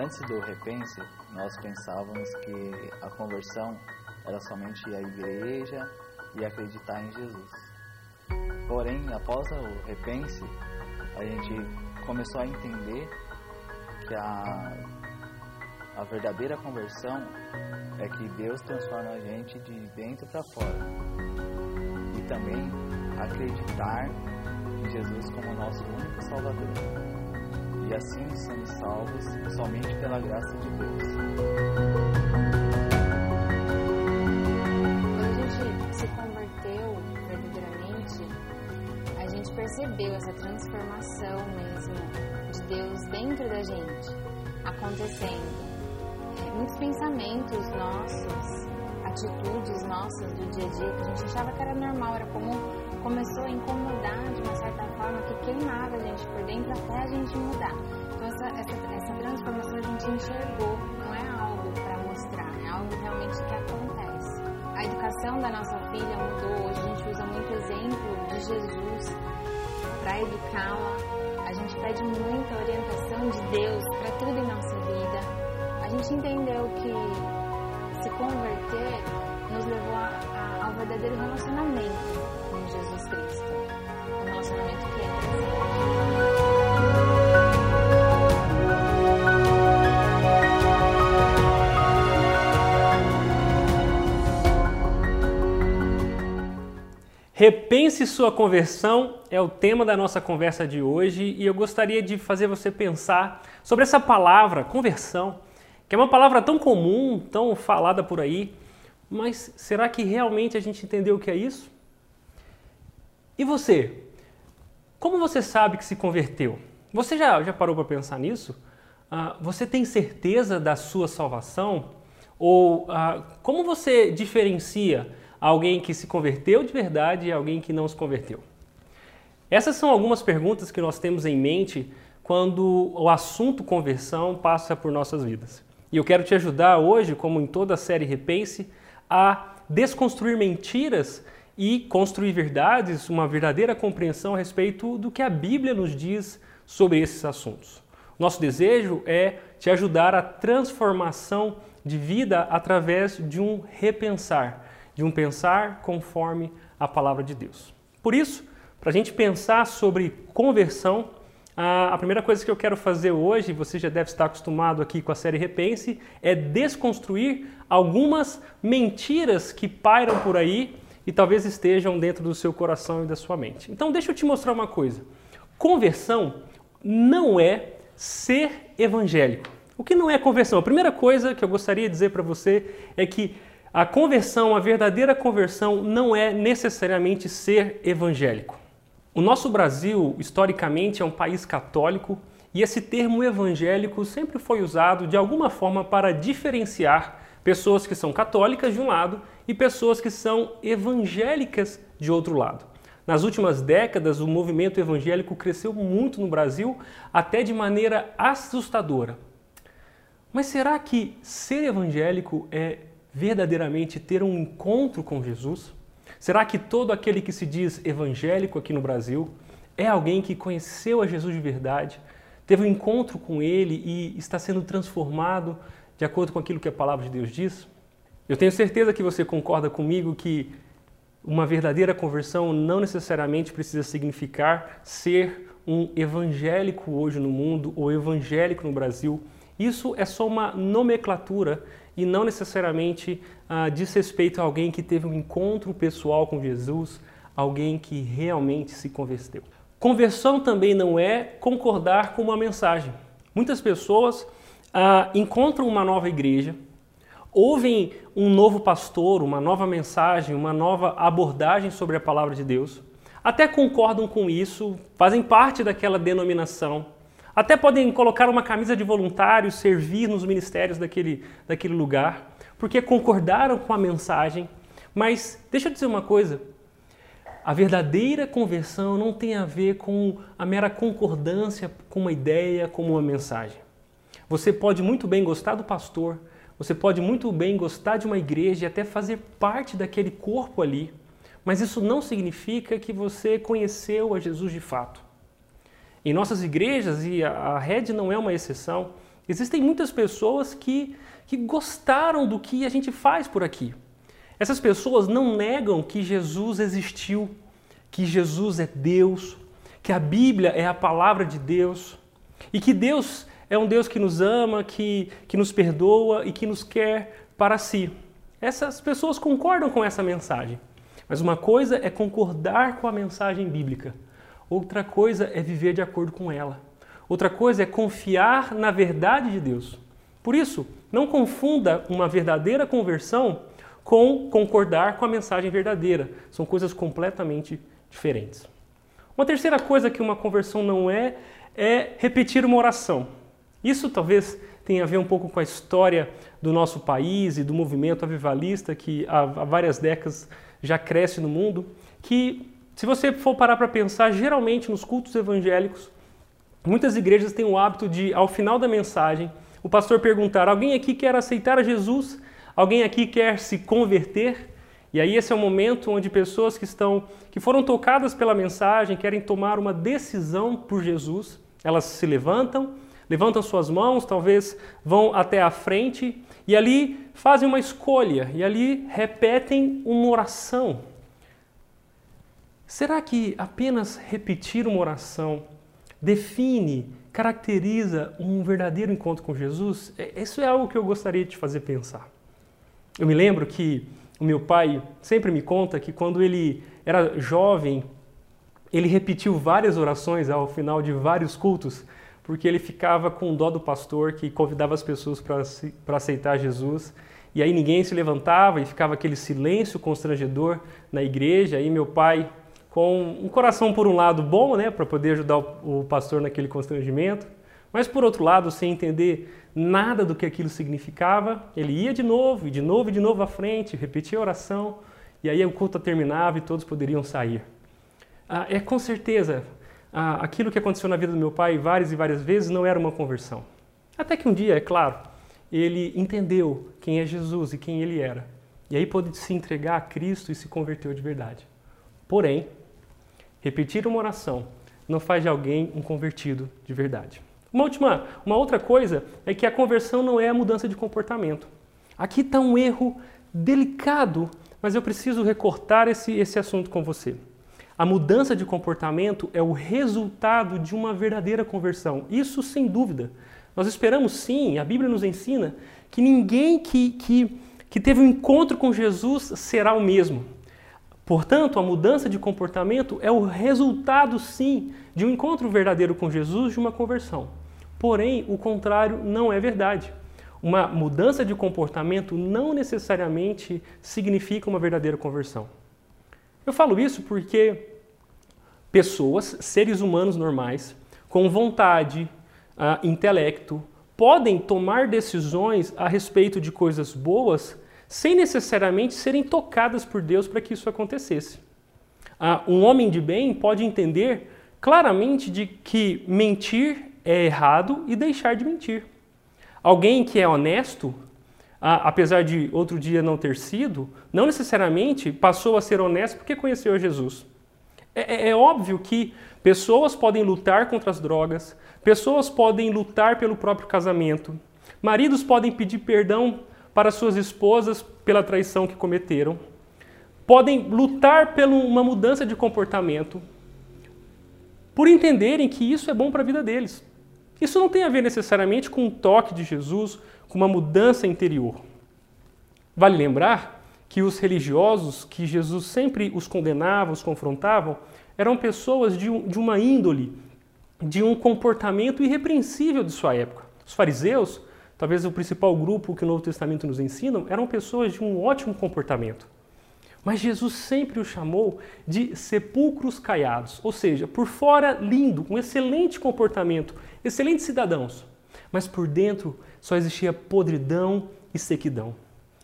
Antes do repense, nós pensávamos que a conversão era somente a igreja e acreditar em Jesus. Porém, após o repense, a gente começou a entender que a, a verdadeira conversão é que Deus transforma a gente de dentro para fora. E também acreditar em Jesus como nosso único Salvador e assim somos salvos somente pela graça de Deus. Quando a gente se converteu verdadeiramente, a gente percebeu essa transformação mesmo de Deus dentro da gente acontecendo. É, muitos pensamentos nossos, atitudes nossas do dia a dia que a gente achava que era normal, era comum, começou a incomodar de uma certa forma que queimava a gente por dentro até a gente mudar. Então essa, essa, essa transformação a gente enxergou, não é algo para mostrar, é algo realmente que acontece. A educação da nossa filha mudou, hoje a gente usa muito exemplo de Jesus para educá-la. A gente pede muita orientação de Deus para tudo em nossa vida. A gente entendeu que se converter nos levou a, a, ao verdadeiro relacionamento com Jesus Cristo. Relacionamento. Repense sua conversão é o tema da nossa conversa de hoje e eu gostaria de fazer você pensar sobre essa palavra, conversão, que é uma palavra tão comum, tão falada por aí, mas será que realmente a gente entendeu o que é isso? E você? Como você sabe que se converteu? Você já, já parou para pensar nisso? Ah, você tem certeza da sua salvação? Ou ah, como você diferencia alguém que se converteu de verdade e alguém que não se converteu? Essas são algumas perguntas que nós temos em mente quando o assunto conversão passa por nossas vidas. E eu quero te ajudar hoje, como em toda a série Repense, a desconstruir mentiras e construir verdades, uma verdadeira compreensão a respeito do que a Bíblia nos diz sobre esses assuntos. Nosso desejo é te ajudar a transformação de vida através de um repensar, de um pensar conforme a palavra de Deus. Por isso, para a gente pensar sobre conversão, a primeira coisa que eu quero fazer hoje, você já deve estar acostumado aqui com a série Repense, é desconstruir algumas mentiras que pairam por aí e talvez estejam dentro do seu coração e da sua mente. Então, deixa eu te mostrar uma coisa. Conversão não é ser evangélico. O que não é conversão? A primeira coisa que eu gostaria de dizer para você é que a conversão, a verdadeira conversão, não é necessariamente ser evangélico. O nosso Brasil, historicamente, é um país católico e esse termo evangélico sempre foi usado de alguma forma para diferenciar pessoas que são católicas de um lado e pessoas que são evangélicas de outro lado. Nas últimas décadas, o movimento evangélico cresceu muito no Brasil, até de maneira assustadora. Mas será que ser evangélico é verdadeiramente ter um encontro com Jesus? Será que todo aquele que se diz evangélico aqui no Brasil é alguém que conheceu a Jesus de verdade, teve um encontro com ele e está sendo transformado de acordo com aquilo que a palavra de Deus diz? Eu tenho certeza que você concorda comigo que uma verdadeira conversão não necessariamente precisa significar ser um evangélico hoje no mundo ou evangélico no Brasil. Isso é só uma nomenclatura e não necessariamente ah, diz respeito a alguém que teve um encontro pessoal com Jesus, alguém que realmente se converteu. Conversão também não é concordar com uma mensagem. Muitas pessoas ah, encontram uma nova igreja, ouvem um novo pastor, uma nova mensagem, uma nova abordagem sobre a palavra de Deus, até concordam com isso, fazem parte daquela denominação, até podem colocar uma camisa de voluntário, servir nos ministérios daquele, daquele lugar, porque concordaram com a mensagem. Mas deixa eu dizer uma coisa: a verdadeira conversão não tem a ver com a mera concordância com uma ideia, com uma mensagem. Você pode muito bem gostar do pastor, você pode muito bem gostar de uma igreja e até fazer parte daquele corpo ali, mas isso não significa que você conheceu a Jesus de fato. Em nossas igrejas, e a rede não é uma exceção, Existem muitas pessoas que, que gostaram do que a gente faz por aqui. Essas pessoas não negam que Jesus existiu, que Jesus é Deus, que a Bíblia é a palavra de Deus e que Deus é um Deus que nos ama, que, que nos perdoa e que nos quer para si. Essas pessoas concordam com essa mensagem. Mas uma coisa é concordar com a mensagem bíblica, outra coisa é viver de acordo com ela. Outra coisa é confiar na verdade de Deus. Por isso, não confunda uma verdadeira conversão com concordar com a mensagem verdadeira. São coisas completamente diferentes. Uma terceira coisa que uma conversão não é, é repetir uma oração. Isso talvez tenha a ver um pouco com a história do nosso país e do movimento avivalista que há várias décadas já cresce no mundo, que se você for parar para pensar, geralmente nos cultos evangélicos, muitas igrejas têm o hábito de, ao final da mensagem, o pastor perguntar: alguém aqui quer aceitar a Jesus? Alguém aqui quer se converter? E aí esse é o momento onde pessoas que estão que foram tocadas pela mensagem, querem tomar uma decisão por Jesus, elas se levantam, levantam suas mãos, talvez vão até a frente e ali fazem uma escolha e ali repetem uma oração. Será que apenas repetir uma oração define, caracteriza um verdadeiro encontro com Jesus? É, isso é algo que eu gostaria de te fazer pensar. Eu me lembro que o meu pai sempre me conta que quando ele era jovem, ele repetiu várias orações ao final de vários cultos porque ele ficava com dó do pastor que convidava as pessoas para aceitar Jesus. E aí ninguém se levantava e ficava aquele silêncio constrangedor na igreja. Aí meu pai, com um coração por um lado bom, né, para poder ajudar o pastor naquele constrangimento, mas por outro lado, sem entender nada do que aquilo significava, ele ia de novo, e de novo, e de novo à frente, repetia a oração, e aí o culto terminava e todos poderiam sair. Ah, é com certeza aquilo que aconteceu na vida do meu pai várias e várias vezes não era uma conversão. Até que um dia, é claro, ele entendeu quem é Jesus e quem ele era. E aí pôde se entregar a Cristo e se converteu de verdade. Porém, repetir uma oração não faz de alguém um convertido de verdade. Uma última, uma outra coisa é que a conversão não é a mudança de comportamento. Aqui está um erro delicado, mas eu preciso recortar esse, esse assunto com você. A mudança de comportamento é o resultado de uma verdadeira conversão. Isso sem dúvida. Nós esperamos sim, a Bíblia nos ensina, que ninguém que, que, que teve um encontro com Jesus será o mesmo. Portanto, a mudança de comportamento é o resultado sim de um encontro verdadeiro com Jesus, de uma conversão. Porém, o contrário não é verdade. Uma mudança de comportamento não necessariamente significa uma verdadeira conversão. Eu falo isso porque pessoas, seres humanos normais, com vontade, uh, intelecto, podem tomar decisões a respeito de coisas boas sem necessariamente serem tocadas por Deus para que isso acontecesse. Uh, um homem de bem pode entender claramente de que mentir é errado e deixar de mentir. Alguém que é honesto apesar de outro dia não ter sido, não necessariamente passou a ser honesto porque conheceu Jesus. É, é, é, óbvio que pessoas podem lutar contra as drogas, pessoas podem lutar pelo próprio casamento, maridos podem pedir perdão para suas esposas pela traição que cometeram, podem lutar por uma mudança de comportamento, por entenderem que isso é bom para a vida deles. Isso não tem a ver necessariamente com o toque de Jesus, com uma mudança interior. Vale lembrar que os religiosos, que Jesus sempre os condenava, os confrontavam, eram pessoas de, um, de uma índole, de um comportamento irrepreensível de sua época. Os fariseus, talvez o principal grupo que o Novo Testamento nos ensina, eram pessoas de um ótimo comportamento. Mas Jesus sempre os chamou de sepulcros caiados, ou seja, por fora lindo, um excelente comportamento, excelentes cidadãos, mas por dentro só existia podridão e sequidão.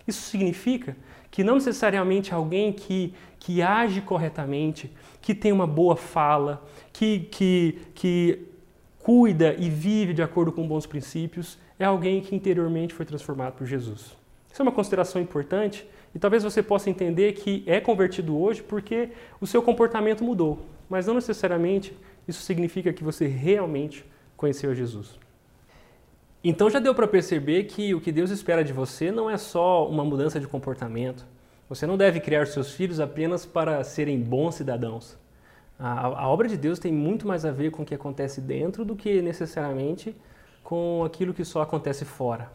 Isso significa que não necessariamente alguém que, que age corretamente, que tem uma boa fala, que, que, que cuida e vive de acordo com bons princípios, é alguém que interiormente foi transformado por Jesus. Isso é uma consideração importante e talvez você possa entender que é convertido hoje porque o seu comportamento mudou, mas não necessariamente isso significa que você realmente conheceu Jesus. Então já deu para perceber que o que Deus espera de você não é só uma mudança de comportamento. Você não deve criar seus filhos apenas para serem bons cidadãos. A, a, obra de Deus tem muito mais a ver com o que acontece dentro do que necessariamente com aquilo que só acontece fora.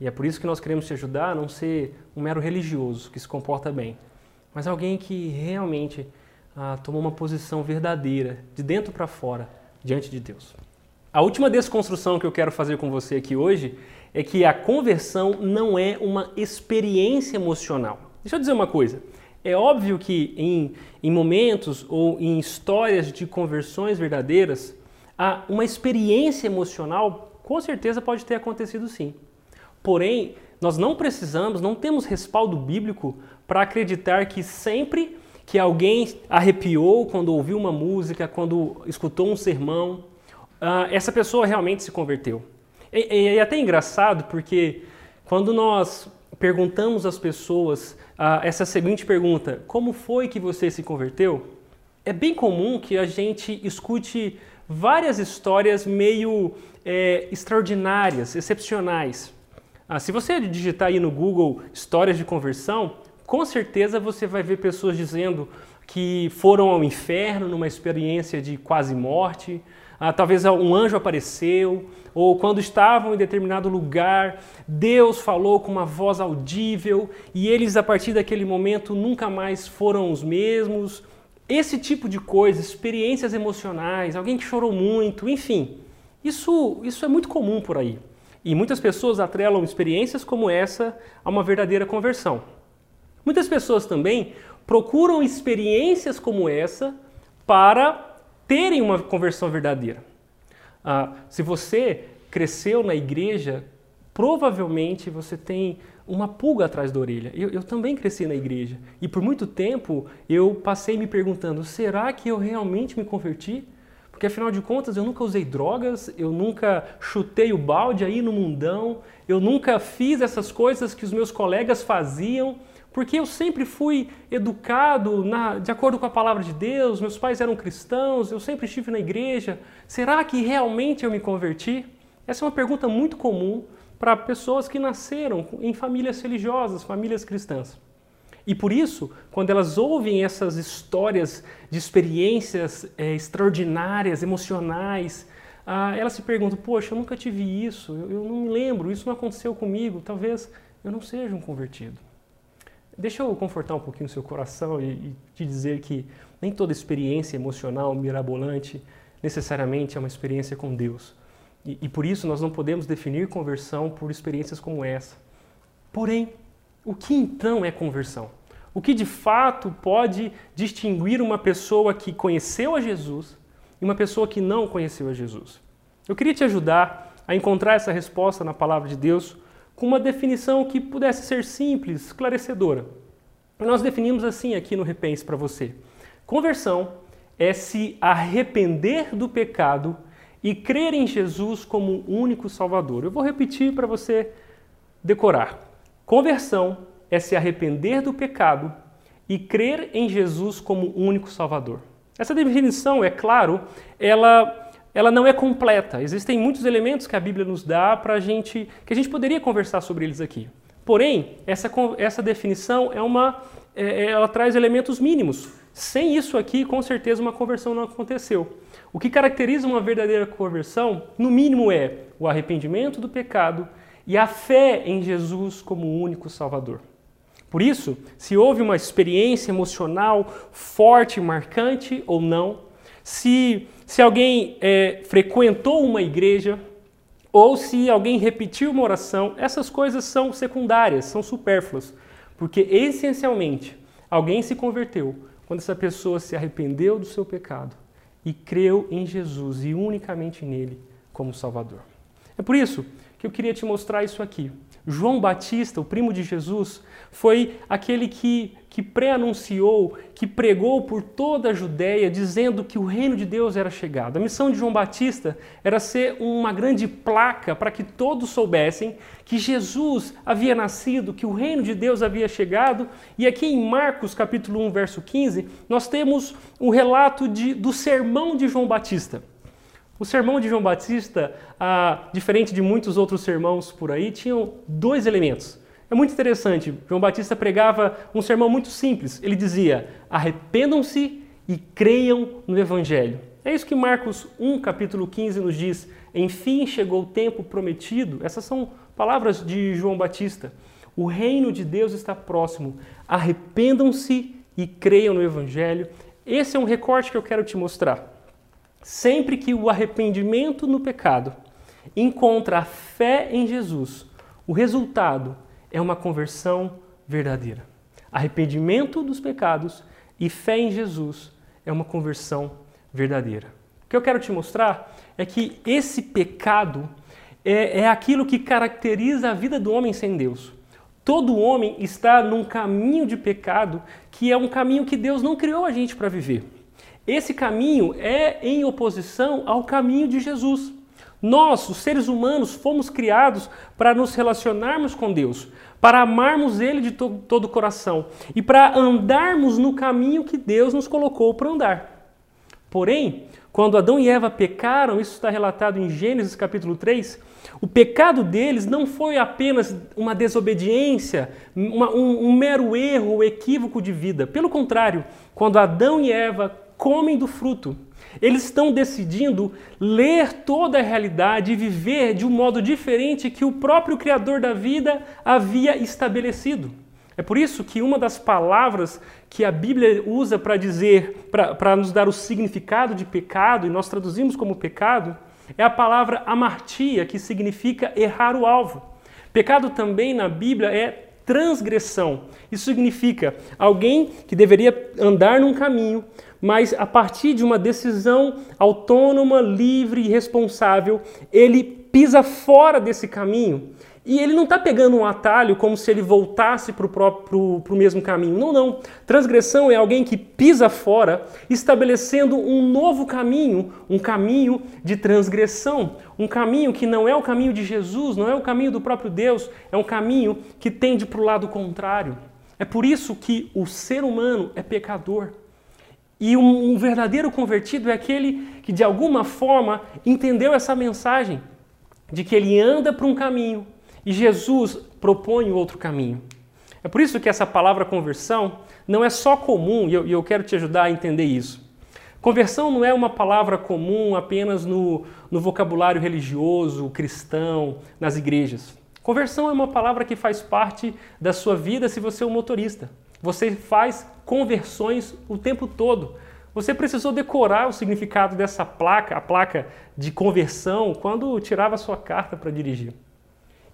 E é por isso que nós queremos te ajudar a não ser um mero religioso que se comporta bem, mas alguém que realmente ah, tomou uma posição verdadeira, de dentro para fora, diante de Deus. A última desconstrução que eu quero fazer com você aqui hoje é que a conversão não é uma experiência emocional. Deixa eu dizer uma coisa. É óbvio que em, em momentos ou em histórias de conversões verdadeiras, uma experiência emocional com certeza pode ter acontecido sim. Porém, nós não precisamos, não temos respaldo bíblico para acreditar que sempre que alguém arrepiou quando ouviu uma música, quando escutou um sermão, uh, essa pessoa realmente se converteu. E, é até engraçado porque quando nós perguntamos às pessoas uh, essa seguinte pergunta: Como foi que você se converteu? É bem comum que a gente escute várias histórias meio é, extraordinárias, excepcionais. Ah, se você digitar aí no Google histórias de conversão, com certeza você vai ver pessoas dizendo que foram ao inferno numa experiência de quase morte, ah, talvez um anjo apareceu, ou quando estavam em determinado lugar, Deus falou com uma voz audível e eles, a partir daquele momento, nunca mais foram os mesmos. Esse tipo de coisa, experiências emocionais, alguém que chorou muito, enfim, isso, isso é muito comum por aí. E muitas pessoas atrelam experiências como essa a uma verdadeira conversão. Muitas pessoas também procuram experiências como essa para terem uma conversão verdadeira. Ah, se você cresceu na igreja, provavelmente você tem uma pulga atrás da orelha. Eu, eu, também cresci na igreja e por muito tempo eu passei me perguntando: será que eu realmente me converti? Porque afinal de contas eu nunca usei drogas, eu nunca chutei o balde aí no mundão, eu nunca fiz essas coisas que os meus colegas faziam. Porque eu sempre fui educado na, de acordo com a palavra de Deus, meus pais eram cristãos, eu sempre estive na igreja. Será que realmente eu me converti? Essa é uma pergunta muito comum para pessoas que nasceram em famílias religiosas, famílias cristãs. E por isso, quando elas ouvem essas histórias de experiências é, extraordinárias, emocionais, ah, elas se perguntam: Poxa, eu nunca tive isso, eu, eu não me lembro, isso não aconteceu comigo, talvez eu não seja um convertido. Deixa eu confortar um pouquinho o seu coração e, e te dizer que nem toda experiência emocional mirabolante necessariamente é uma experiência com Deus. E, e, por isso nós não podemos definir conversão por experiências como essa. Porém, o que então é conversão? O que de fato pode distinguir uma pessoa que conheceu a Jesus e uma pessoa que não conheceu a Jesus? Eu queria te ajudar a encontrar essa resposta na palavra de Deus com uma definição que pudesse ser simples, esclarecedora. Nós definimos assim aqui no Repense para você. Conversão é se arrepender do pecado e crer em Jesus como único Salvador. Eu vou repetir para você decorar. Conversão é se arrepender do pecado e crer em Jesus como único Salvador. Essa definição, é claro, ela ela não é completa. Existem muitos elementos que a Bíblia nos dá para a gente, que a gente poderia conversar sobre eles aqui. Porém, essa, essa definição é uma, é, é, ela traz elementos mínimos. Sem isso aqui, com certeza uma conversão não aconteceu. O que caracteriza uma verdadeira conversão, no mínimo, é o arrependimento do pecado e a fé em Jesus como único Salvador. Por isso, se houve uma experiência emocional forte, marcante ou não, se, se alguém é, frequentou uma igreja ou se alguém repetiu uma oração, essas coisas são secundárias, são supérfluas, porque essencialmente alguém se converteu quando essa pessoa se arrependeu do seu pecado e creu em Jesus e unicamente nele como Salvador. É por isso que eu queria te mostrar isso aqui. João Batista, o primo de Jesus, foi aquele que, que pré-anunciou, que pregou por toda a Judéia, dizendo que o reino de Deus era chegado. A missão de João Batista era ser uma grande placa para que todos soubessem que Jesus havia nascido, que o reino de Deus havia chegado. E aqui em Marcos capítulo 1, verso 15, nós temos o relato de, do sermão de João Batista. O sermão de João Batista, ah, diferente de muitos outros sermões por aí, tinha dois elementos. É muito interessante. João Batista pregava um sermão muito simples. Ele dizia: arrependam-se e creiam no Evangelho. É isso que Marcos 1, capítulo 15 nos diz. Enfim chegou o tempo prometido. Essas são palavras de João Batista. O reino de Deus está próximo. Arrependam-se e creiam no Evangelho. Esse é um recorte que eu quero te mostrar. Sempre que o arrependimento no pecado encontra a fé em Jesus, o resultado é uma conversão verdadeira. Arrependimento dos pecados e fé em Jesus é uma conversão verdadeira. O que eu quero te mostrar é que esse pecado é, é aquilo que caracteriza a vida do homem sem Deus. Todo homem está num caminho de pecado que é um caminho que Deus não criou a gente para viver. Esse caminho é em oposição ao caminho de Jesus. Nós, os seres humanos, fomos criados para nos relacionarmos com Deus, para amarmos Ele de to todo o coração e para andarmos no caminho que Deus nos colocou para andar. Porém, quando Adão e Eva pecaram, isso está relatado em Gênesis capítulo 3, o pecado deles não foi apenas uma desobediência, uma, um, um mero erro ou equívoco de vida. Pelo contrário, quando Adão e Eva comem do fruto, eles estão decidindo ler toda a realidade e viver de um modo diferente que o próprio Criador da vida havia estabelecido. É por isso que uma das palavras que a Bíblia usa para dizer, para nos dar o significado de pecado, e nós traduzimos como pecado, é a palavra amartia, que significa errar o alvo. Pecado também na Bíblia é transgressão. Isso significa alguém que deveria andar num caminho, mas a partir de uma decisão autônoma, livre e responsável, ele pisa fora desse caminho. E ele não está pegando um atalho como se ele voltasse para o mesmo caminho. Não, não. Transgressão é alguém que pisa fora, estabelecendo um novo caminho, um caminho de transgressão. Um caminho que não é o caminho de Jesus, não é o caminho do próprio Deus, é um caminho que tende para o lado contrário. É por isso que o ser humano é pecador. E um, um verdadeiro convertido é aquele que de alguma forma entendeu essa mensagem de que ele anda para um caminho e Jesus propõe outro caminho. É por isso que essa palavra conversão não é só comum, e eu, eu quero te ajudar a entender isso. Conversão não é uma palavra comum apenas no, no vocabulário religioso, cristão, nas igrejas. Conversão é uma palavra que faz parte da sua vida se você é um motorista. Você faz conversões o tempo todo. Você precisou decorar o significado dessa placa, a placa de conversão, quando tirava sua carta para dirigir.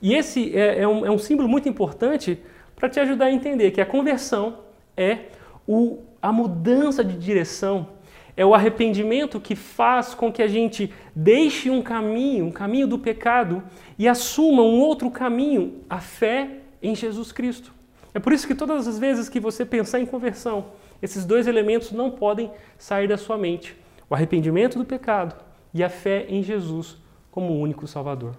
E esse é, é, um, é um símbolo muito importante para te ajudar a entender que a conversão é o, a mudança de direção, é o arrependimento que faz com que a gente deixe um caminho, um caminho do pecado, e assuma um outro caminho, a fé em Jesus Cristo. É por isso que todas as vezes que você pensar em conversão, esses dois elementos não podem sair da sua mente: o arrependimento do pecado e a fé em Jesus como o único Salvador.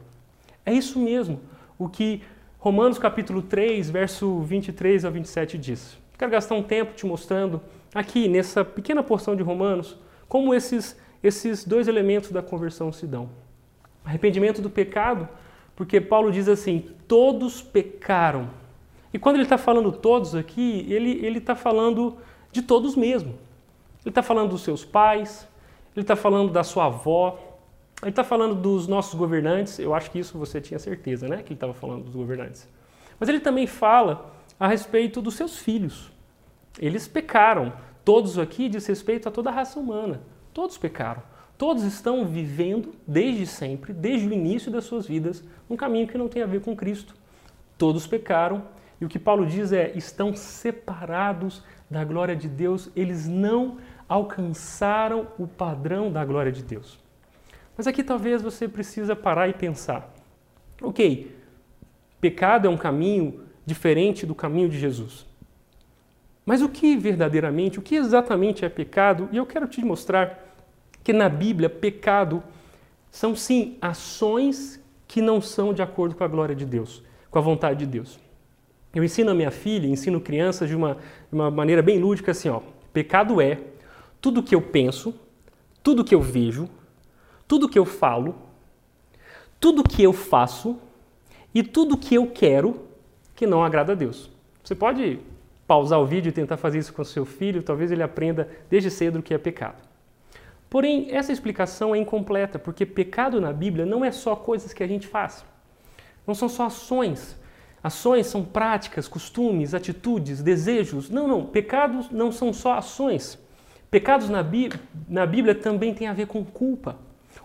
É isso mesmo o que Romanos capítulo 3, verso 23 a 27 diz. Quero gastar um tempo te mostrando aqui nessa pequena porção de Romanos como esses esses dois elementos da conversão se dão. Arrependimento do pecado, porque Paulo diz assim: todos pecaram e quando ele está falando todos aqui, ele está falando de todos mesmo. Ele está falando dos seus pais, ele está falando da sua avó, ele está falando dos nossos governantes. Eu acho que isso você tinha certeza, né? Que ele estava falando dos governantes. Mas ele também fala a respeito dos seus filhos. Eles pecaram. Todos aqui diz respeito a toda a raça humana. Todos pecaram. Todos estão vivendo desde sempre, desde o início das suas vidas, um caminho que não tem a ver com Cristo. Todos pecaram e o que Paulo diz é: estão separados da glória de Deus, eles não alcançaram o padrão da glória de Deus. Mas aqui talvez você precisa parar e pensar. OK, pecado é um caminho diferente do caminho de Jesus. Mas o que verdadeiramente, o que exatamente é pecado? E eu quero te mostrar que na Bíblia pecado são sim ações que não são de acordo com a glória de Deus, com a vontade de Deus. Eu ensino a minha filha, ensino crianças de uma, de uma maneira bem lúdica assim, ó. Pecado é tudo que eu penso, tudo que eu vejo, tudo que eu falo, tudo que eu faço e tudo que eu quero que não agrada a Deus. Você pode pausar o vídeo e tentar fazer isso com seu filho, talvez ele aprenda desde cedo o que é pecado. Porém, essa explicação é incompleta, porque pecado na Bíblia não é só coisas que a gente faz. Não são só ações. Ações são práticas, costumes, atitudes, desejos. Não, não. Pecados não são só ações. Pecados na, Bí na Bíblia também têm a ver com culpa.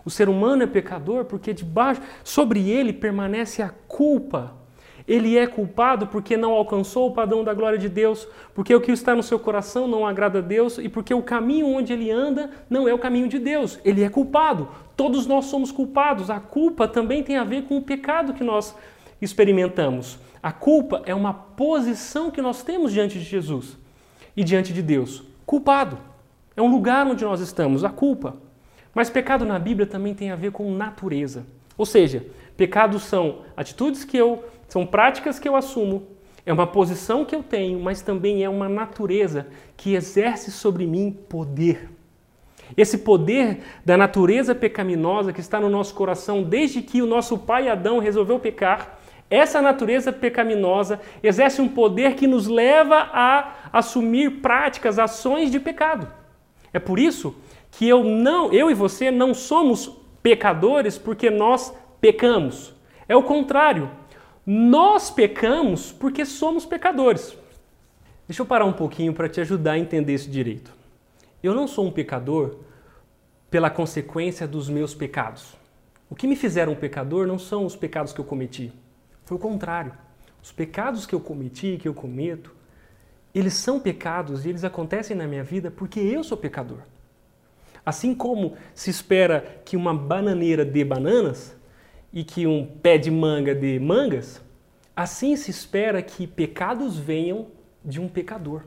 O ser humano é pecador porque debaixo, sobre ele permanece a culpa. Ele é culpado porque não alcançou o padrão da glória de Deus, porque o que está no seu coração não agrada a Deus e porque o caminho onde ele anda não é o caminho de Deus. Ele é culpado. Todos nós somos culpados. A culpa também tem a ver com o pecado que nós experimentamos. A culpa é uma posição que nós temos diante de Jesus e diante de Deus. Culpado. É um lugar onde nós estamos, a culpa. Mas pecado na Bíblia também tem a ver com natureza. Ou seja, pecados são atitudes que eu, são práticas que eu assumo, é uma posição que eu tenho, mas também é uma natureza que exerce sobre mim poder. Esse poder da natureza pecaminosa que está no nosso coração desde que o nosso pai Adão resolveu pecar, essa natureza pecaminosa exerce um poder que nos leva a assumir práticas, ações de pecado. É por isso que eu não, eu e você não somos pecadores porque nós pecamos. É o contrário. Nós pecamos porque somos pecadores. Deixa eu parar um pouquinho para te ajudar a entender isso direito. Eu não sou um pecador pela consequência dos meus pecados. O que me fizeram pecador não são os pecados que eu cometi. Foi o contrário. Os pecados que eu cometi, que eu cometo, eles são pecados e eles acontecem na minha vida porque eu sou pecador. Assim como se espera que uma bananeira dê bananas e que um pé de manga dê mangas, assim se espera que pecados venham de um pecador.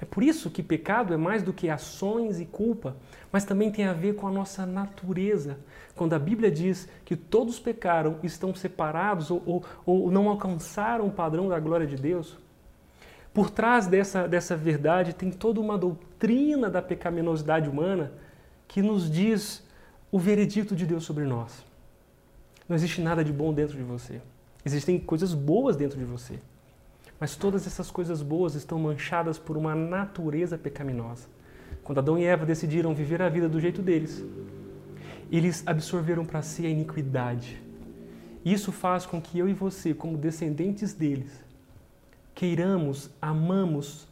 É por isso que pecado é mais do que ações e culpa, mas também tem a ver com a nossa natureza. Quando a Bíblia diz que todos pecaram, estão separados ou, ou, ou não alcançaram o padrão da glória de Deus, por trás dessa, dessa verdade tem toda uma doutrina da pecaminosidade humana que nos diz o veredito de Deus sobre nós. Não existe nada de bom dentro de você. Existem coisas boas dentro de você. Mas todas essas coisas boas estão manchadas por uma natureza pecaminosa. Quando Adão e Eva decidiram viver a vida do jeito deles, eles absorveram para si a iniquidade. Isso faz com que eu e você, como descendentes deles, queiramos, amamos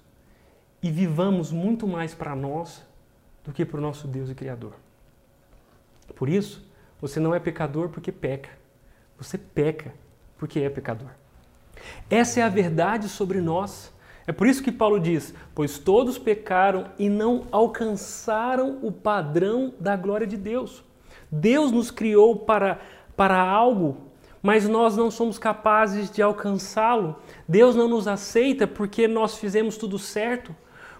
e vivamos muito mais para nós do que para o nosso Deus e Criador. Por isso, você não é pecador porque peca. Você peca porque é pecador. Essa é a verdade sobre nós. É por isso que Paulo diz: Pois todos pecaram e não alcançaram o padrão da glória de Deus. Deus nos criou para, para algo, mas nós não somos capazes de alcançá-lo. Deus não nos aceita porque nós fizemos tudo certo.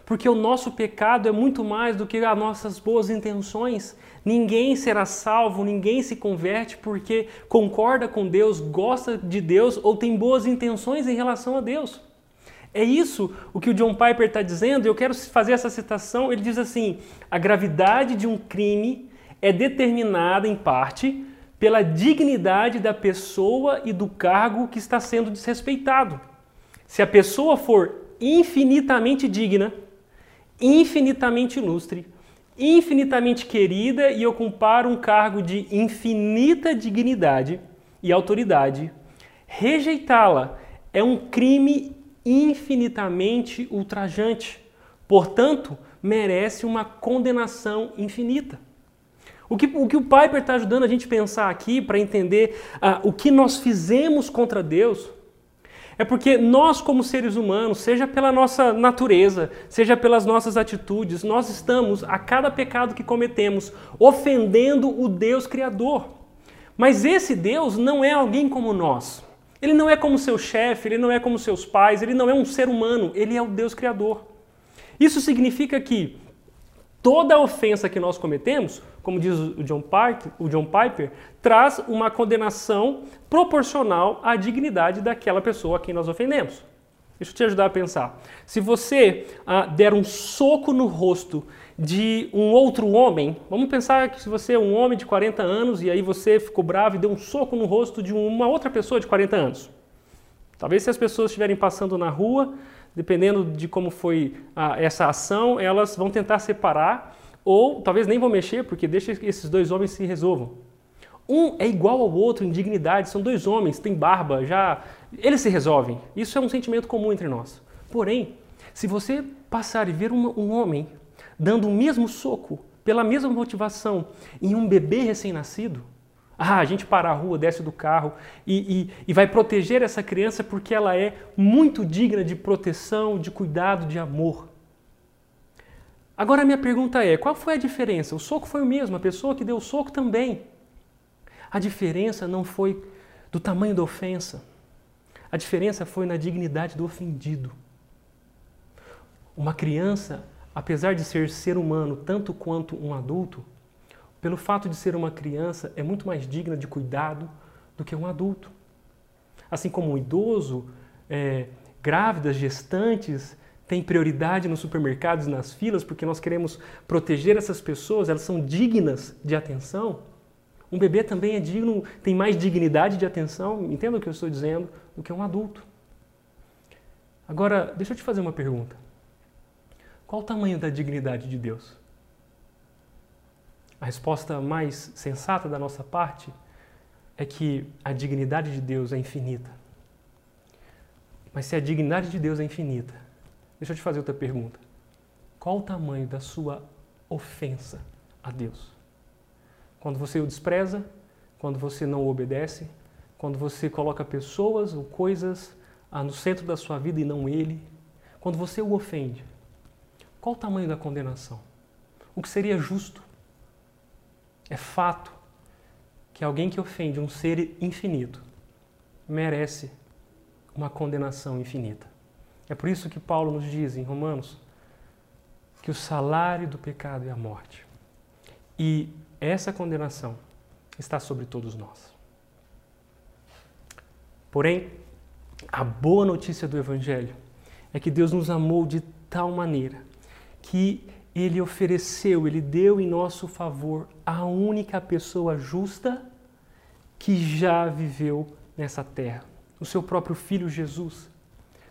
Porque o nosso pecado é muito mais do que as nossas boas intenções. Ninguém será salvo, ninguém se converte porque concorda com Deus, gosta de Deus ou tem boas intenções em relação a Deus. É isso o que o John Piper está dizendo. Eu quero fazer essa citação. Ele diz assim: a gravidade de um crime é determinada, em parte, pela dignidade da pessoa e do cargo que está sendo desrespeitado. Se a pessoa for infinitamente digna, infinitamente ilustre, infinitamente querida e ocupar um cargo de infinita dignidade e autoridade, rejeitá-la é um crime infinitamente ultrajante. Portanto, merece uma condenação infinita. O que o, que o Piper está ajudando a gente a pensar aqui para entender uh, o que nós fizemos contra Deus é porque nós, como seres humanos, seja pela nossa natureza, seja pelas nossas atitudes, nós estamos, a cada pecado que cometemos, ofendendo o Deus Criador. Mas esse Deus não é alguém como nós. Ele não é como seu chefe, ele não é como seus pais, ele não é um ser humano, ele é o Deus Criador. Isso significa que toda ofensa que nós cometemos, como diz o John, Piper, o John Piper, traz uma condenação proporcional à dignidade daquela pessoa a quem nós ofendemos. Deixa eu te ajudar a pensar. Se você ah, der um soco no rosto de um outro homem. Vamos pensar que se você é um homem de 40 anos e aí você ficou bravo e deu um soco no rosto de uma outra pessoa de 40 anos. Talvez se as pessoas estiverem passando na rua, dependendo de como foi a, essa ação, elas vão tentar separar ou talvez nem vão mexer porque deixa que esses dois homens se resolvam. Um é igual ao outro em dignidade, são dois homens, têm barba, já eles se resolvem. Isso é um sentimento comum entre nós. Porém, se você passar e ver um, um homem dando o mesmo soco, pela mesma motivação, em um bebê recém-nascido, ah, a gente para a rua, desce do carro e, e, e, vai proteger essa criança porque ela é muito digna de proteção, de cuidado, de amor. Agora minha pergunta é: qual foi a diferença? O soco foi o mesmo, a pessoa que deu o soco também. A diferença não foi do tamanho da ofensa, a diferença foi na dignidade do ofendido. Uma criança apesar de ser ser humano tanto quanto um adulto, pelo fato de ser uma criança, é muito mais digna de cuidado do que um adulto. Assim como um idoso, é, grávidas, gestantes, têm prioridade nos supermercados nas filas porque nós queremos proteger essas pessoas, elas são dignas de atenção. Um bebê também é digno, tem mais dignidade de atenção, entenda o que eu estou dizendo, do que um adulto. Agora, deixa eu te fazer uma pergunta. Qual o tamanho da dignidade de Deus? A resposta mais sensata da nossa parte é que a dignidade de Deus é infinita. Mas se a dignidade de Deus é infinita, deixa eu te fazer outra pergunta. Qual o tamanho da sua ofensa a Deus? Quando você o despreza, quando você não o obedece, quando você coloca pessoas ou coisas ah, no centro da sua vida e não ele, quando você o ofende, qual o tamanho da condenação? O que seria justo? É fato que alguém que ofende um ser infinito merece uma condenação infinita. É por isso que Paulo nos diz em Romanos que o salário do pecado é a morte. E essa condenação está sobre todos nós. Porém, a boa notícia do Evangelho é que Deus nos amou de tal maneira que ele ofereceu, ele deu em nosso favor a única pessoa justa que já viveu nessa terra, o seu próprio filho Jesus.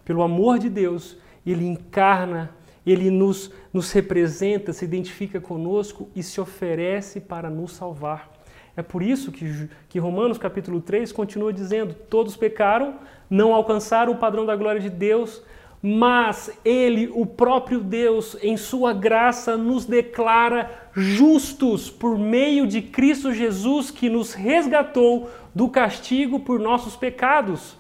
Pelo amor de Deus, ele encarna, ele nos, nos representa, se identifica conosco e se oferece para nos salvar. É por isso que, que Romanos capítulo 3 continua dizendo: todos pecaram, não alcançaram o padrão da glória de Deus, mas Ele, o próprio Deus, em Sua graça, nos declara justos por meio de Cristo Jesus, que nos resgatou do castigo por nossos pecados.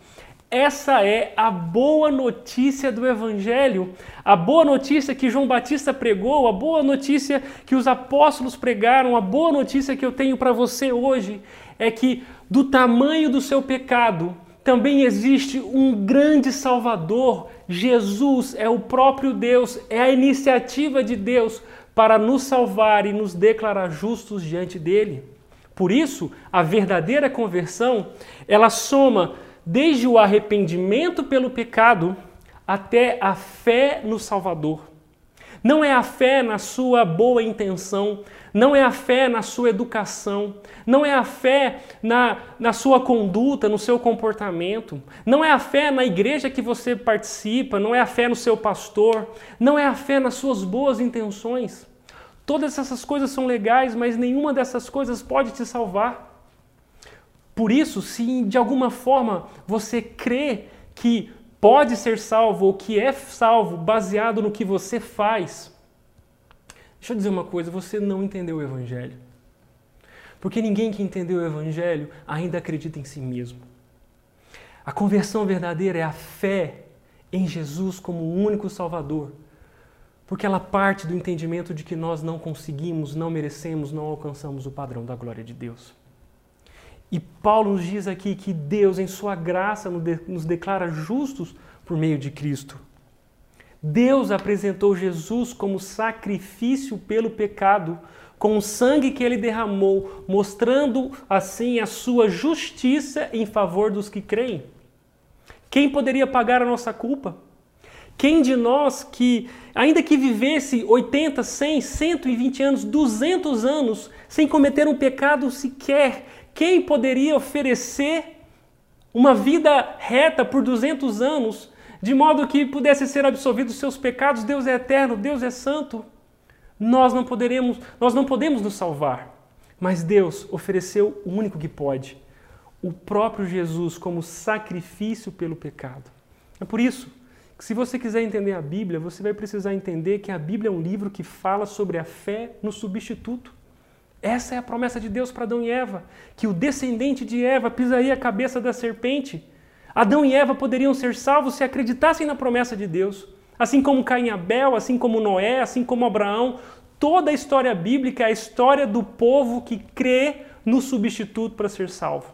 Essa é a boa notícia do Evangelho, a boa notícia que João Batista pregou, a boa notícia que os apóstolos pregaram, a boa notícia que eu tenho para você hoje é que, do tamanho do seu pecado, também existe um grande Salvador. Jesus é o próprio Deus, é a iniciativa de Deus para nos salvar e nos declarar justos diante dele. Por isso, a verdadeira conversão, ela soma desde o arrependimento pelo pecado até a fé no Salvador. Não é a fé na sua boa intenção, não é a fé na sua educação, não é a fé na, na sua conduta, no seu comportamento, não é a fé na igreja que você participa, não é a fé no seu pastor, não é a fé nas suas boas intenções. Todas essas coisas são legais, mas nenhuma dessas coisas pode te salvar. Por isso, se de alguma forma você crê que pode ser salvo ou que é salvo baseado no que você faz. Deixa eu dizer uma coisa, você não entendeu o Evangelho. Porque ninguém que entendeu o Evangelho ainda acredita em si mesmo. A conversão verdadeira é a fé em Jesus como o único Salvador. Porque ela parte do entendimento de que nós não conseguimos, não merecemos, não alcançamos o padrão da glória de Deus. E Paulo nos diz aqui que Deus, em Sua graça, nos declara justos por meio de Cristo. Deus apresentou Jesus como sacrifício pelo pecado, com o sangue que ele derramou, mostrando assim a sua justiça em favor dos que creem. Quem poderia pagar a nossa culpa? Quem de nós que, ainda que vivesse 80, 100, 120 anos, 200 anos, sem cometer um pecado sequer, quem poderia oferecer uma vida reta por 200 anos, de modo que pudesse ser absolvido os seus pecados? Deus é eterno, Deus é santo. Nós não poderemos, nós não podemos nos salvar. Mas Deus ofereceu o único que pode, o próprio Jesus como sacrifício pelo pecado. É por isso que se você quiser entender a Bíblia, você vai precisar entender que a Bíblia é um livro que fala sobre a fé no substituto. Essa é a promessa de Deus para Adão e Eva, que o descendente de Eva pisaria a cabeça da serpente. Adão e Eva poderiam ser salvos se acreditassem na promessa de Deus. Assim como Caim e Abel, assim como Noé, assim como Abraão, toda a história bíblica é a história do povo que crê no substituto para ser salvo.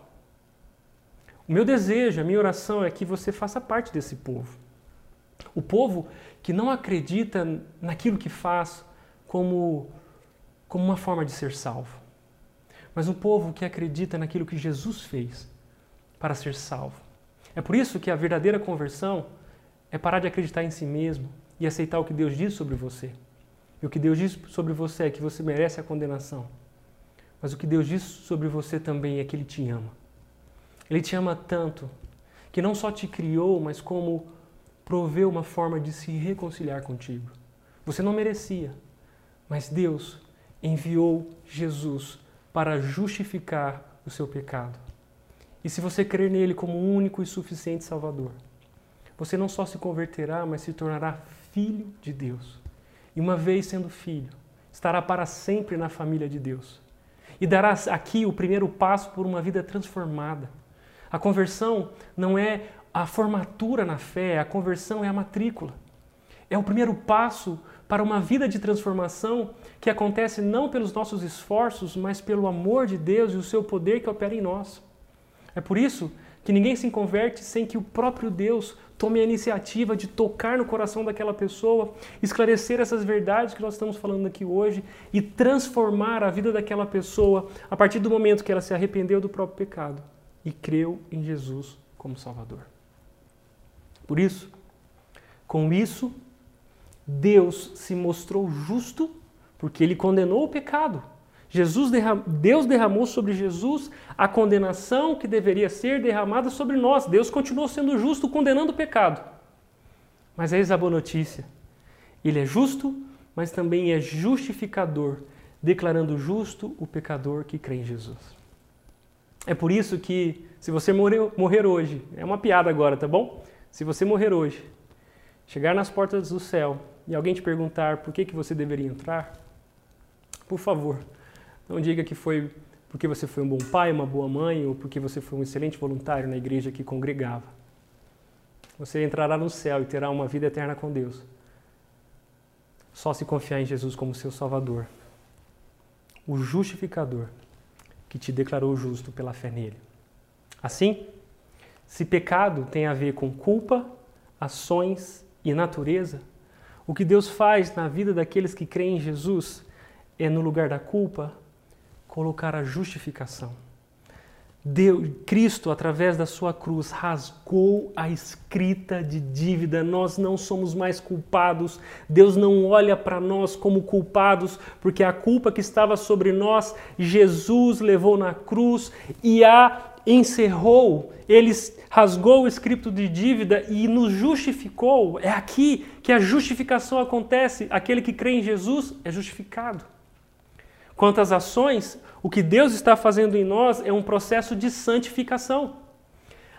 O meu desejo, a minha oração é que você faça parte desse povo. O povo que não acredita naquilo que faz como, como uma forma de ser salvo, mas um povo que acredita naquilo que Jesus fez para ser salvo. É por isso que a verdadeira conversão é parar de acreditar em si mesmo e aceitar o que Deus diz sobre você. E o que Deus diz sobre você é que você merece a condenação. Mas o que Deus diz sobre você também é que Ele te ama. Ele te ama tanto que não só te criou, mas como proveu uma forma de se reconciliar contigo. Você não merecia, mas Deus enviou Jesus para justificar o seu pecado. E se você crer nele como único e suficiente Salvador, você não só se converterá, mas se tornará filho de Deus. E uma vez sendo filho, estará para sempre na família de Deus. E dará aqui o primeiro passo por uma vida transformada. A conversão não é a formatura na fé, a conversão é a matrícula. É o primeiro passo para uma vida de transformação que acontece não pelos nossos esforços, mas pelo amor de Deus e o seu poder que opera em nós. É por isso que ninguém se converte sem que o próprio Deus tome a iniciativa de tocar no coração daquela pessoa, esclarecer essas verdades que nós estamos falando aqui hoje e transformar a vida daquela pessoa a partir do momento que ela se arrependeu do próprio pecado e creu em Jesus como Salvador. Por isso, com isso, Deus se mostrou justo porque ele condenou o pecado. Jesus derram... Deus derramou sobre Jesus a condenação que deveria ser derramada sobre nós. Deus continuou sendo justo, condenando o pecado. Mas eis a boa notícia. Ele é justo, mas também é justificador, declarando justo o pecador que crê em Jesus. É por isso que, se você morrer, hoje, é uma piada agora, tá bom? Se você morrer hoje, chegar nas portas do céu e alguém te perguntar por que, que você deveria entrar, por favor, não diga que foi porque você foi um bom pai, uma boa mãe ou porque você foi um excelente voluntário na igreja que congregava. Você entrará no céu e terá uma vida eterna com Deus. Só se confiar em Jesus como seu Salvador, o justificador que te declarou justo pela fé nele. Assim, se pecado tem a ver com culpa, ações e natureza, o que Deus faz na vida daqueles que creem em Jesus é, no lugar da culpa, colocar a justificação. Deus, Cristo, através da sua cruz, rasgou a escrita de dívida. Nós não somos mais culpados. Deus não olha para nós como culpados, porque a culpa que estava sobre nós, Jesus levou na cruz e a encerrou, ele rasgou o escrito de dívida e nos justificou. É aqui que a justificação acontece. Aquele que crê em Jesus é justificado. Quanto às ações, o que Deus está fazendo em nós é um processo de santificação.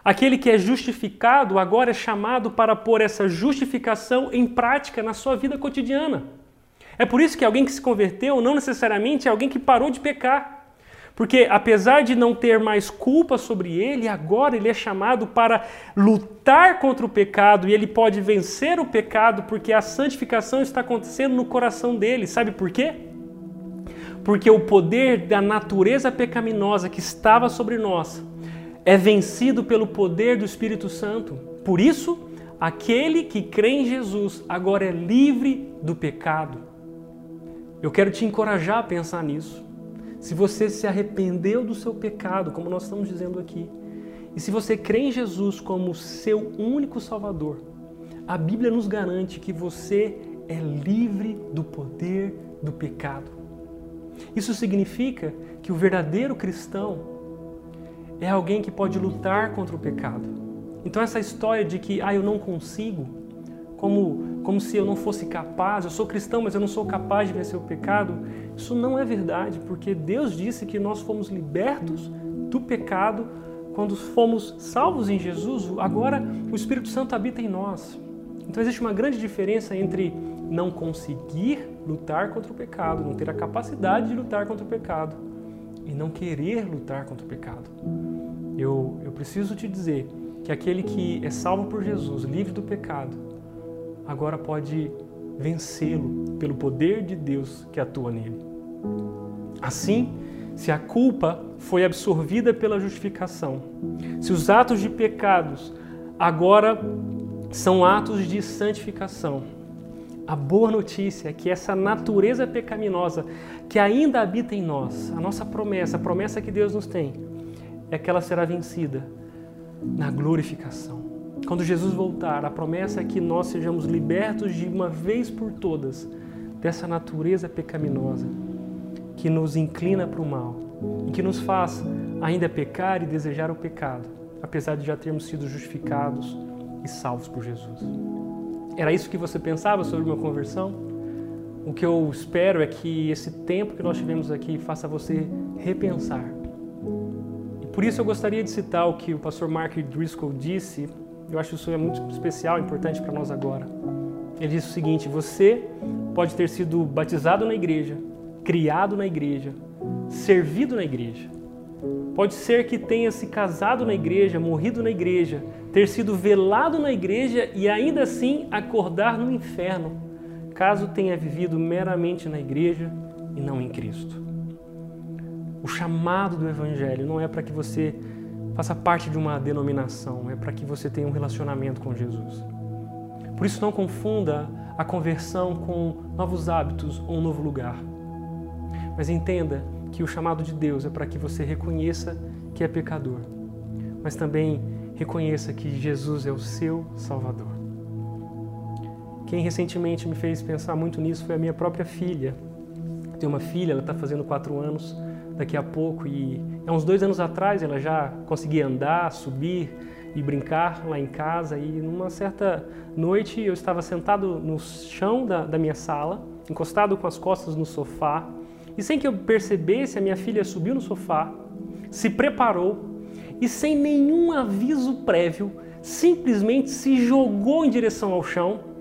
Aquele que é justificado agora é chamado para pôr essa justificação em prática na sua vida cotidiana. É por isso que alguém que se converteu não necessariamente é alguém que parou de pecar. Porque apesar de não ter mais culpa sobre ele, agora ele é chamado para lutar contra o pecado e ele pode vencer o pecado porque a santificação está acontecendo no coração dele. Sabe por quê? Porque o poder da natureza pecaminosa que estava sobre nós é vencido pelo poder do Espírito Santo. Por isso, aquele que crê em Jesus agora é livre do pecado. Eu quero te encorajar a pensar nisso se você se arrependeu do seu pecado, como nós estamos dizendo aqui, e se você crê em Jesus como seu único Salvador, a Bíblia nos garante que você é livre do poder do pecado. Isso significa que o verdadeiro cristão é alguém que pode lutar contra o pecado. Então essa história de que ah, eu não consigo, como, como se eu não fosse capaz, eu sou cristão, mas eu não sou capaz de vencer o pecado, isso não é verdade, porque Deus disse que nós fomos libertos do pecado quando fomos salvos em Jesus. Agora o Espírito Santo habita em nós. Então existe uma grande diferença entre não conseguir lutar contra o pecado, não ter a capacidade de lutar contra o pecado e não querer lutar contra o pecado. Eu, eu preciso te dizer que aquele que é salvo por Jesus, livre do pecado, agora pode vencê-lo pelo poder de Deus que atua nele. Assim, se a culpa foi absorvida pela justificação, se os atos de pecados agora são atos de santificação, a boa notícia é que essa natureza pecaminosa que ainda habita em nós, a nossa promessa, a promessa que Deus nos tem, é que ela será vencida na glorificação. Quando Jesus voltar, a promessa é que nós sejamos libertos de uma vez por todas dessa natureza pecaminosa que nos inclina para o mal e que nos faz ainda pecar e desejar o pecado, apesar de já termos sido justificados e salvos por Jesus. Era isso que você pensava sobre uma conversão? O que eu espero é que esse tempo que nós tivemos aqui faça você repensar. E por isso eu gostaria de citar o que o pastor Mark Driscoll disse. Eu acho isso é muito especial, importante para nós agora. Ele disse o seguinte: você pode ter sido batizado na igreja, criado na igreja, servido na igreja. Pode ser que tenha se casado na igreja, morrido na igreja, ter sido velado na igreja e ainda assim acordar no inferno, caso tenha vivido meramente na igreja e não em Cristo. O chamado do Evangelho não é para que você faça parte de uma denominação, é para que você tenha um relacionamento com Jesus. Por isso, não confunda a conversão com novos hábitos ou um novo lugar. Mas entenda que o chamado de Deus é para que você reconheça que é pecador, mas também reconheça que Jesus é o seu Salvador. Quem recentemente me fez pensar muito nisso foi a minha própria filha. Tenho uma filha, ela está fazendo quatro anos daqui a pouco e há uns dois anos atrás ela já conseguia andar, subir e brincar lá em casa e numa certa noite eu estava sentado no chão da, da minha sala, encostado com as costas no sofá e sem que eu percebesse a minha filha subiu no sofá, se preparou e, sem nenhum aviso prévio, simplesmente se jogou em direção ao chão.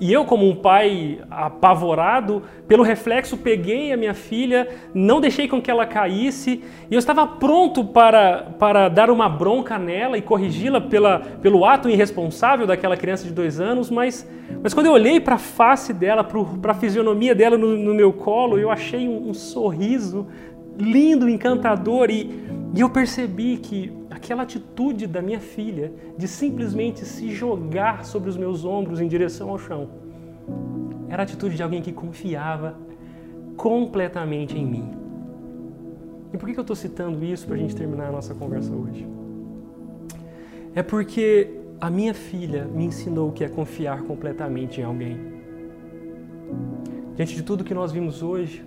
E eu, como um pai apavorado, pelo reflexo peguei a minha filha, não deixei com que ela caísse, e eu estava pronto para, para dar uma bronca nela e corrigi-la pelo ato irresponsável daquela criança de dois anos, mas, mas quando eu olhei para a face dela, para a fisionomia dela no, no, meu colo, eu achei um, um sorriso lindo, encantador, e, e eu percebi que aquela atitude da minha filha de simplesmente se jogar sobre os meus ombros em direção ao chão era a atitude de alguém que confiava completamente em mim. E por que eu estou citando isso para a gente terminar a nossa conversa hoje? É porque a minha filha me ensinou o que é confiar completamente em alguém. Diante de tudo que nós vimos hoje,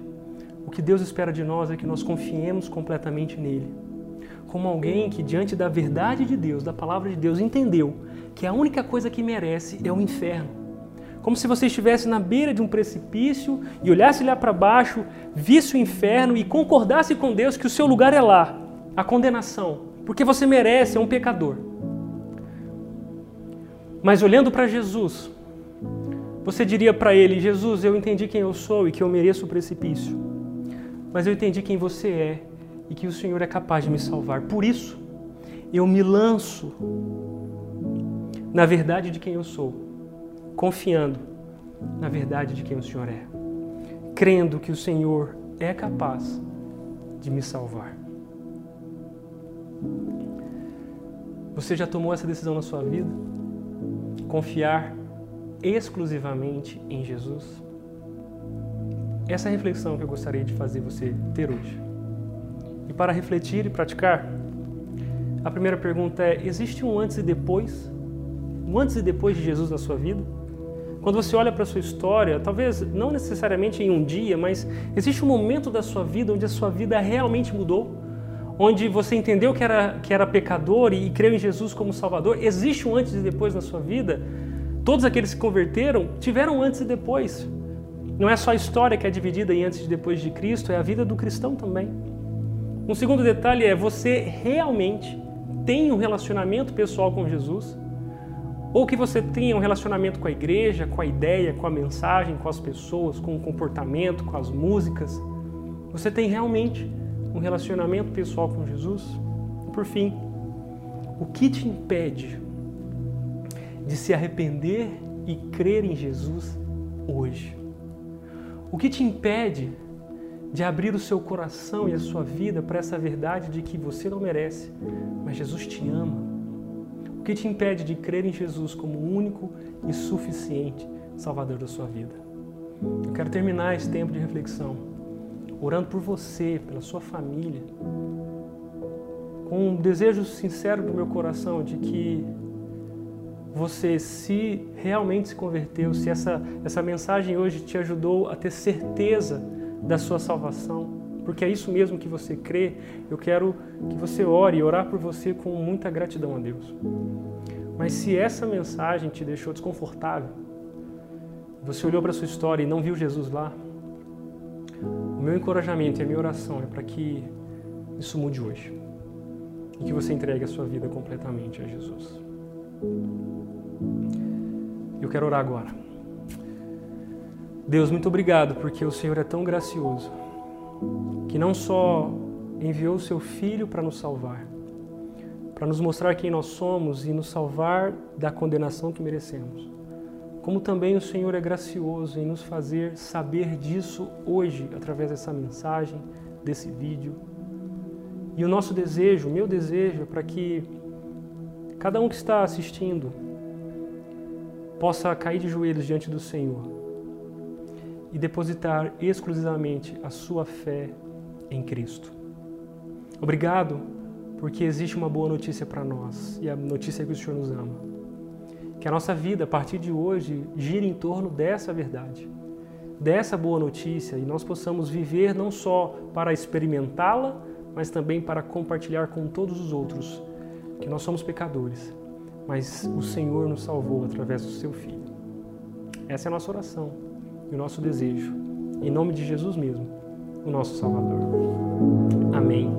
o que Deus espera de nós é que nós confiemos completamente nele. Como alguém que, diante da verdade de Deus, da palavra de Deus, entendeu que a única coisa que merece é o inferno. Como se você estivesse na beira de um precipício e olhasse lá para baixo, visse o inferno e concordasse com Deus que o seu lugar é lá, a condenação, porque você merece, é um pecador. Mas olhando para Jesus, você diria para ele: Jesus, eu entendi quem eu sou e que eu mereço o precipício mas eu entendi quem você é e que o Senhor é capaz de me salvar. Por isso, eu me lanço na verdade de quem eu sou, confiando na verdade de quem o Senhor é, crendo que o Senhor é capaz de me salvar. Você já tomou essa decisão na sua vida? Confiar exclusivamente em Jesus? Essa é a reflexão que eu gostaria de fazer você ter hoje. E para refletir e praticar, a primeira pergunta é: existe um antes e depois um antes e depois de Jesus na sua vida? Quando você olha para a sua história, talvez não necessariamente em um dia, mas existe um momento da sua vida onde a sua vida realmente mudou? Onde você entendeu que era, que era pecador e, e creu em Jesus como Salvador? Existe um antes e depois na sua vida? Todos aqueles que se converteram tiveram antes e depois. Não é só a história que é dividida em antes e depois de Cristo, é a vida do cristão também. Um segundo detalhe é você realmente tem um relacionamento pessoal com Jesus? Ou que você tenha um relacionamento com a igreja, com a ideia, com a mensagem, com as pessoas, com o comportamento, com as músicas? Você tem realmente um relacionamento pessoal com Jesus? Por fim, o que te impede de se arrepender e crer em Jesus hoje? O que te impede de abrir o seu coração e a sua vida para essa verdade de que você não merece, mas Jesus te ama? O que te impede de crer em Jesus como único e suficiente Salvador da sua vida? Eu quero terminar esse tempo de reflexão orando por você, pela sua família, com um desejo sincero do meu coração de que você, se realmente se converteu, se essa, essa mensagem hoje te ajudou a ter certeza da sua salvação, porque é isso mesmo que você crê, eu quero que você ore e orar por você com muita gratidão a Deus. Mas se essa mensagem te deixou desconfortável, você olhou para a sua história e não viu Jesus lá, o meu encorajamento e a minha oração é para que isso mude hoje e que você entregue a sua vida completamente a Jesus. Eu quero orar agora. Deus, muito obrigado porque o Senhor é tão gracioso que não só enviou o seu Filho para nos salvar, para nos mostrar quem nós somos e nos salvar da condenação que merecemos, como também o Senhor é gracioso em nos fazer saber disso hoje através dessa mensagem, desse vídeo. E o nosso desejo, o meu desejo, é para que cada um que está assistindo possa cair de joelhos diante do Senhor e depositar exclusivamente a sua fé em Cristo. Obrigado, porque existe uma boa notícia para nós e a notícia é que o Senhor nos ama. Que a nossa vida, a partir de hoje, gire em torno dessa verdade, dessa boa notícia e nós possamos viver não só para experimentá-la, mas também para compartilhar com todos os outros que nós somos pecadores mas o Senhor nos salvou através do seu Filho. Essa é a nossa oração e o nosso desejo. Em nome de Jesus mesmo, o nosso Salvador. Amém